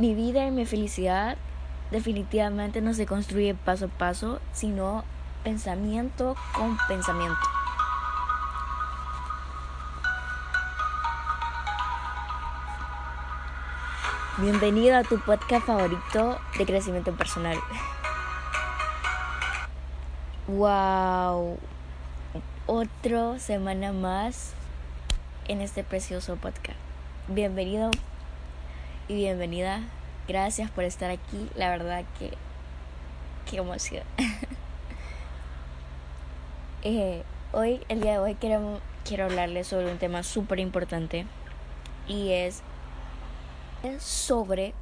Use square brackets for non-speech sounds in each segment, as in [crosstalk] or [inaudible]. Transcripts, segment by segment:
Mi vida y mi felicidad definitivamente no se construye paso a paso, sino pensamiento con pensamiento. Bienvenido a tu podcast favorito de crecimiento personal. Wow, otra semana más en este precioso podcast. Bienvenido y bienvenida. Gracias por estar aquí. La verdad que qué emoción. [laughs] eh, hoy, el día de hoy, quiero, quiero hablarles sobre un tema súper importante y es sobre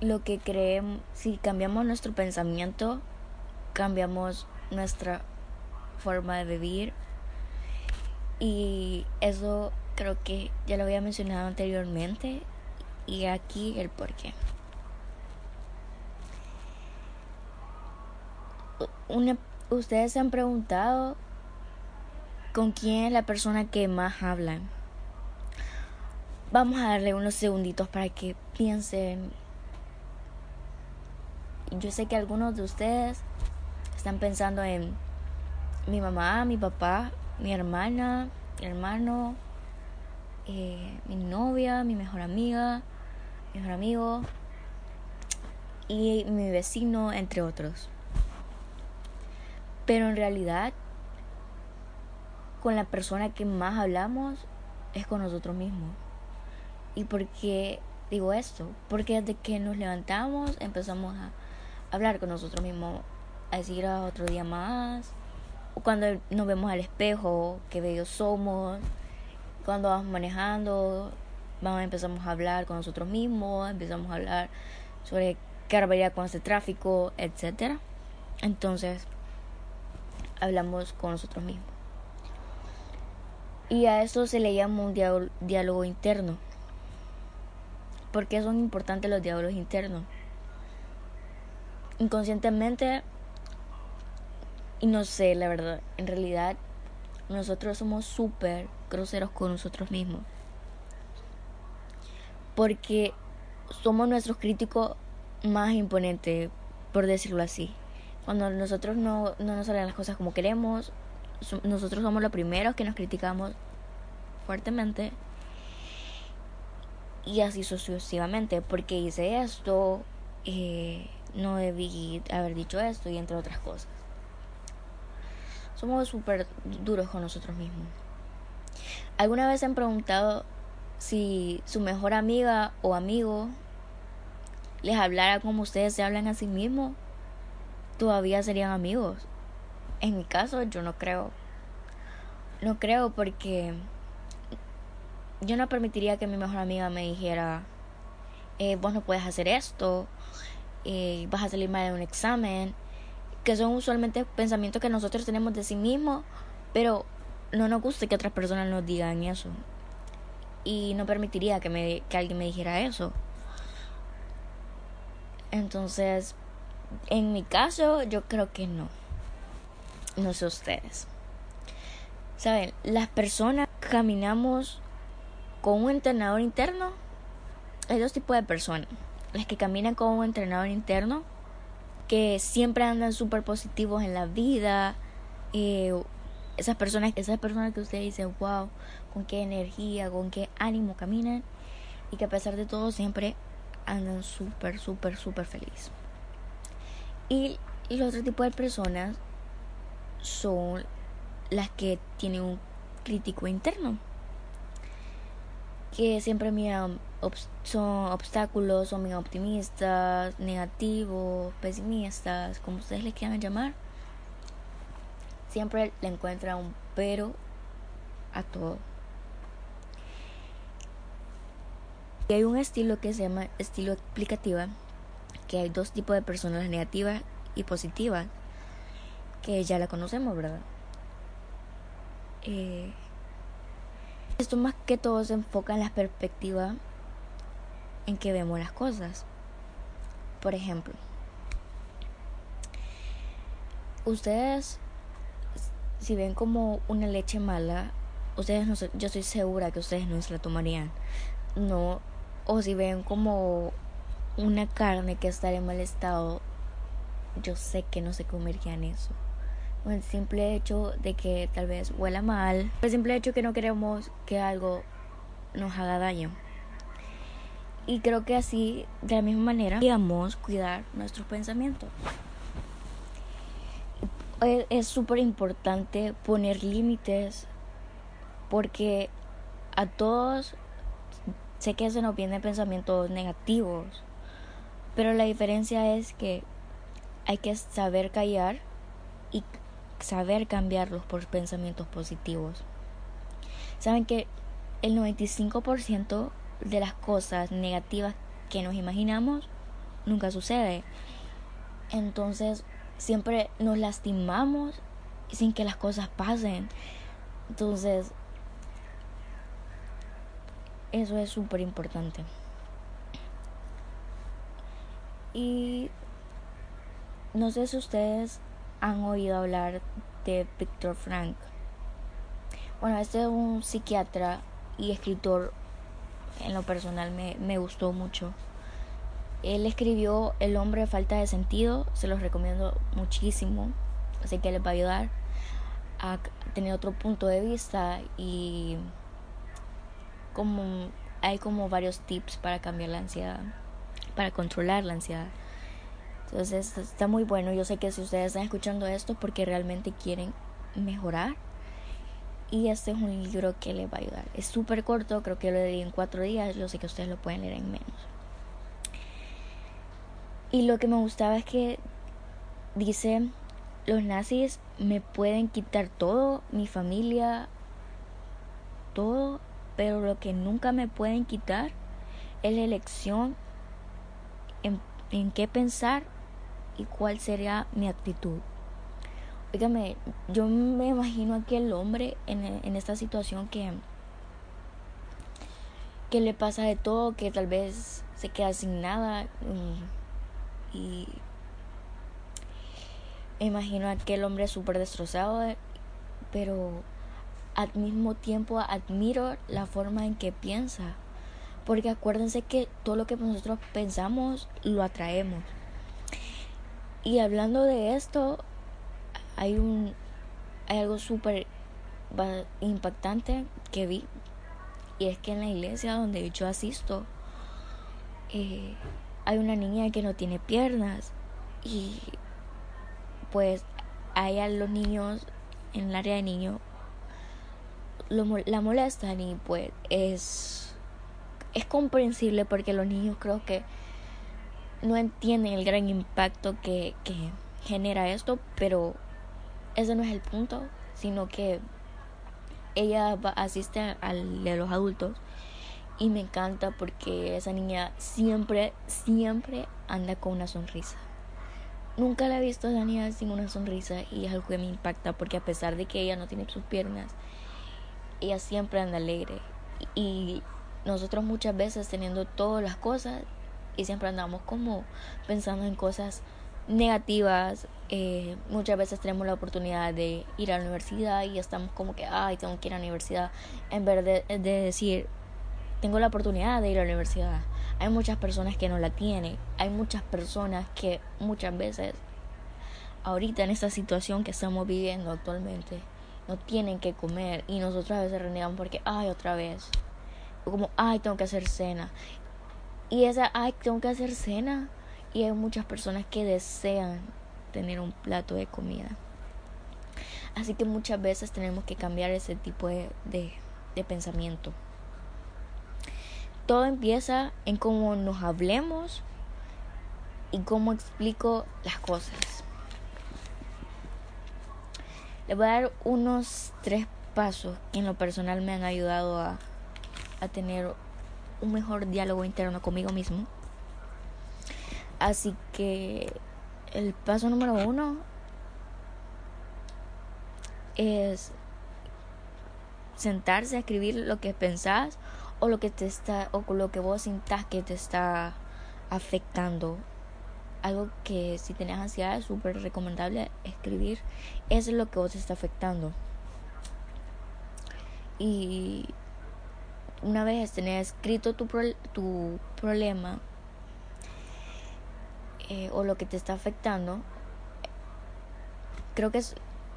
lo que creemos, si cambiamos nuestro pensamiento, cambiamos nuestra forma de vivir. Y eso creo que ya lo había mencionado anteriormente y aquí el porqué. Una, Ustedes se han preguntado con quién es la persona que más hablan. Vamos a darle unos segunditos para que piensen. Yo sé que algunos de ustedes están pensando en mi mamá, mi papá, mi hermana, mi hermano, eh, mi novia, mi mejor amiga, mi mejor amigo y mi vecino, entre otros. Pero en realidad, con la persona que más hablamos es con nosotros mismos. ¿Y por qué digo esto? Porque desde que nos levantamos empezamos a hablar con nosotros mismos, a decir ah, otro día más, o cuando nos vemos al espejo, qué bellos somos, cuando vamos manejando, vamos, empezamos a hablar con nosotros mismos, empezamos a hablar sobre qué barbaridad con este tráfico, etc. Entonces, hablamos con nosotros mismos. Y a eso se le llama un diálogo interno. ¿Por qué son importantes los diálogos internos? Inconscientemente, y no sé, la verdad, en realidad nosotros somos súper groseros con nosotros mismos. Porque somos nuestros críticos más imponentes, por decirlo así. Cuando nosotros no, no nos salen las cosas como queremos, nosotros somos los primeros que nos criticamos fuertemente y así sucesivamente, porque hice esto, eh, no debí haber dicho esto y entre otras cosas. Somos súper duros con nosotros mismos. ¿Alguna vez se han preguntado si su mejor amiga o amigo les hablara como ustedes se hablan a sí mismos? ¿Todavía serían amigos? En mi caso, yo no creo. No creo porque yo no permitiría que mi mejor amiga me dijera, eh, vos no puedes hacer esto, eh, vas a salir mal en un examen, que son usualmente pensamientos que nosotros tenemos de sí mismos, pero no nos gusta que otras personas nos digan eso. Y no permitiría que, me, que alguien me dijera eso. Entonces, en mi caso, yo creo que no. No sé ustedes. Saben, las personas caminamos con un entrenador interno, hay dos tipos de personas. Las que caminan con un entrenador interno, que siempre andan súper positivos en la vida. Eh, esas personas, esas personas que usted dice, wow, con qué energía, con qué ánimo caminan. Y que a pesar de todo siempre andan súper, súper, súper feliz. Y el otro tipo de personas son las que tienen un crítico interno que siempre miran son obstáculos, son bien optimistas, negativos, pesimistas, como ustedes les quieran llamar. Siempre le encuentran un pero a todo. Y hay un estilo que se llama estilo explicativa, que hay dos tipos de personas negativas y positivas, que ya la conocemos, ¿verdad? Eh, esto más que todo se enfoca en la perspectiva en que vemos las cosas. Por ejemplo, ustedes si ven como una leche mala, ustedes no yo estoy segura que ustedes no se la tomarían. No o si ven como una carne que está en mal estado, yo sé que no se comerían eso. O el simple hecho de que tal vez huela mal, el simple hecho que no queremos que algo nos haga daño. Y creo que así, de la misma manera, digamos, cuidar nuestros pensamientos. Es súper importante poner límites porque a todos sé que se nos vienen pensamientos negativos, pero la diferencia es que hay que saber callar y saber cambiarlos por pensamientos positivos. Saben que el 95% de las cosas negativas que nos imaginamos nunca sucede. Entonces siempre nos lastimamos sin que las cosas pasen. Entonces eso es súper importante. Y no sé si ustedes han oído hablar de Víctor Frank. Bueno, este es un psiquiatra y escritor en lo personal me, me gustó mucho. Él escribió El hombre falta de sentido, se los recomiendo muchísimo, así que les va a ayudar a tener otro punto de vista y como hay como varios tips para cambiar la ansiedad, para controlar la ansiedad. Entonces está muy bueno. Yo sé que si ustedes están escuchando esto porque realmente quieren mejorar, y este es un libro que les va a ayudar. Es súper corto, creo que lo leí en cuatro días. Yo sé que ustedes lo pueden leer en menos. Y lo que me gustaba es que dice, los nazis me pueden quitar todo, mi familia, todo, pero lo que nunca me pueden quitar es la elección en, en qué pensar y cuál sería mi actitud. Dígame, yo me imagino a aquel hombre en, en esta situación que, que le pasa de todo, que tal vez se queda sin nada. Y, y imagino aquel hombre súper destrozado, pero al mismo tiempo admiro la forma en que piensa. Porque acuérdense que todo lo que nosotros pensamos lo atraemos. Y hablando de esto, hay un hay algo súper impactante que vi y es que en la iglesia donde yo asisto eh, hay una niña que no tiene piernas y pues a los niños en el área de niños la molestan y pues es es comprensible porque los niños creo que no entienden el gran impacto que, que genera esto pero ese no es el punto, sino que ella asiste al de los adultos y me encanta porque esa niña siempre, siempre anda con una sonrisa. Nunca la he visto a esa niña sin una sonrisa y es algo que me impacta porque a pesar de que ella no tiene sus piernas, ella siempre anda alegre. Y nosotros muchas veces teniendo todas las cosas y siempre andamos como pensando en cosas negativas. Eh, muchas veces tenemos la oportunidad de ir a la universidad y estamos como que, ay, tengo que ir a la universidad, en vez de, de decir, tengo la oportunidad de ir a la universidad. Hay muchas personas que no la tienen, hay muchas personas que muchas veces, ahorita en esta situación que estamos viviendo actualmente, no tienen que comer y nosotros a veces renegamos porque, ay, otra vez. O como, ay, tengo que hacer cena. Y esa, ay, tengo que hacer cena y hay muchas personas que desean tener un plato de comida. Así que muchas veces tenemos que cambiar ese tipo de, de, pensamiento. Todo empieza en cómo nos hablemos y cómo explico las cosas. Les voy a dar unos tres pasos que en lo personal me han ayudado a, a tener un mejor diálogo interno conmigo mismo. Así que el paso número uno es sentarse a escribir lo que pensás o lo que te está o lo que vos sintas que te está afectando. Algo que si tenés ansiedad es súper recomendable escribir. Eso es lo que vos te está afectando. Y una vez tenés escrito tu, tu problema eh, o lo que te está afectando, creo que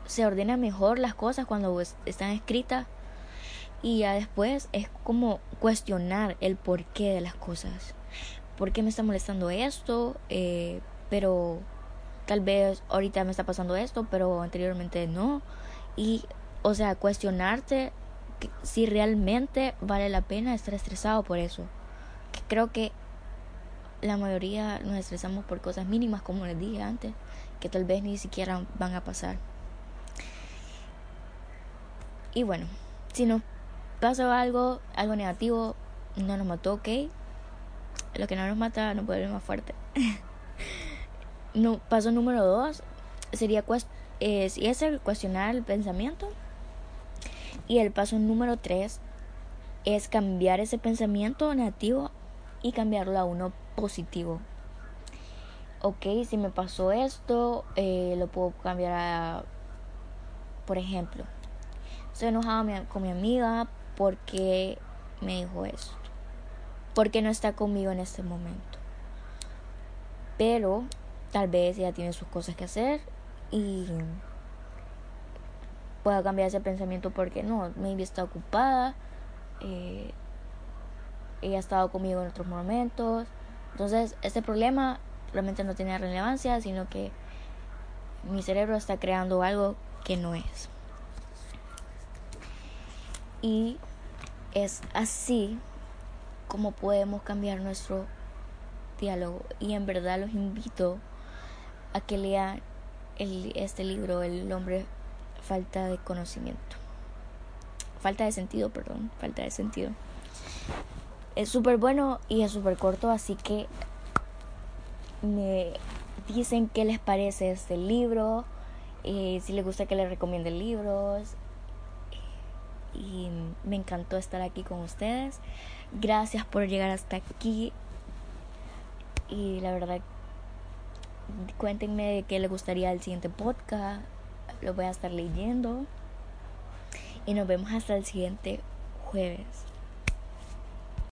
se ordena mejor las cosas cuando están escritas y ya después es como cuestionar el porqué de las cosas. ¿Por qué me está molestando esto? Eh, pero tal vez ahorita me está pasando esto, pero anteriormente no. Y, o sea, cuestionarte si realmente vale la pena estar estresado por eso. Creo que la mayoría nos estresamos por cosas mínimas, como les dije antes, que tal vez ni siquiera van a pasar. Y bueno, si nos pasa algo, algo negativo, no nos mató, ok. Lo que no nos mata no puede ser más fuerte. [laughs] no, paso número dos sería es, y es el cuestionar el pensamiento. Y el paso número tres es cambiar ese pensamiento negativo y cambiarlo a uno positivo. Ok, si me pasó esto, eh, lo puedo cambiar a, por ejemplo, estoy enojada con mi amiga porque me dijo esto, porque no está conmigo en este momento. Pero tal vez ella tiene sus cosas que hacer y pueda cambiar ese pensamiento porque no, maybe está ocupada, eh, ella ha estado conmigo en otros momentos. Entonces, este problema realmente no tiene relevancia, sino que mi cerebro está creando algo que no es. Y es así como podemos cambiar nuestro diálogo. Y en verdad los invito a que lean este libro, El hombre falta de conocimiento. Falta de sentido, perdón, falta de sentido. Es súper bueno y es súper corto, así que me dicen qué les parece este libro, eh, si les gusta que les recomiende libros. Y me encantó estar aquí con ustedes. Gracias por llegar hasta aquí. Y la verdad, cuéntenme de qué les gustaría el siguiente podcast. Lo voy a estar leyendo. Y nos vemos hasta el siguiente jueves.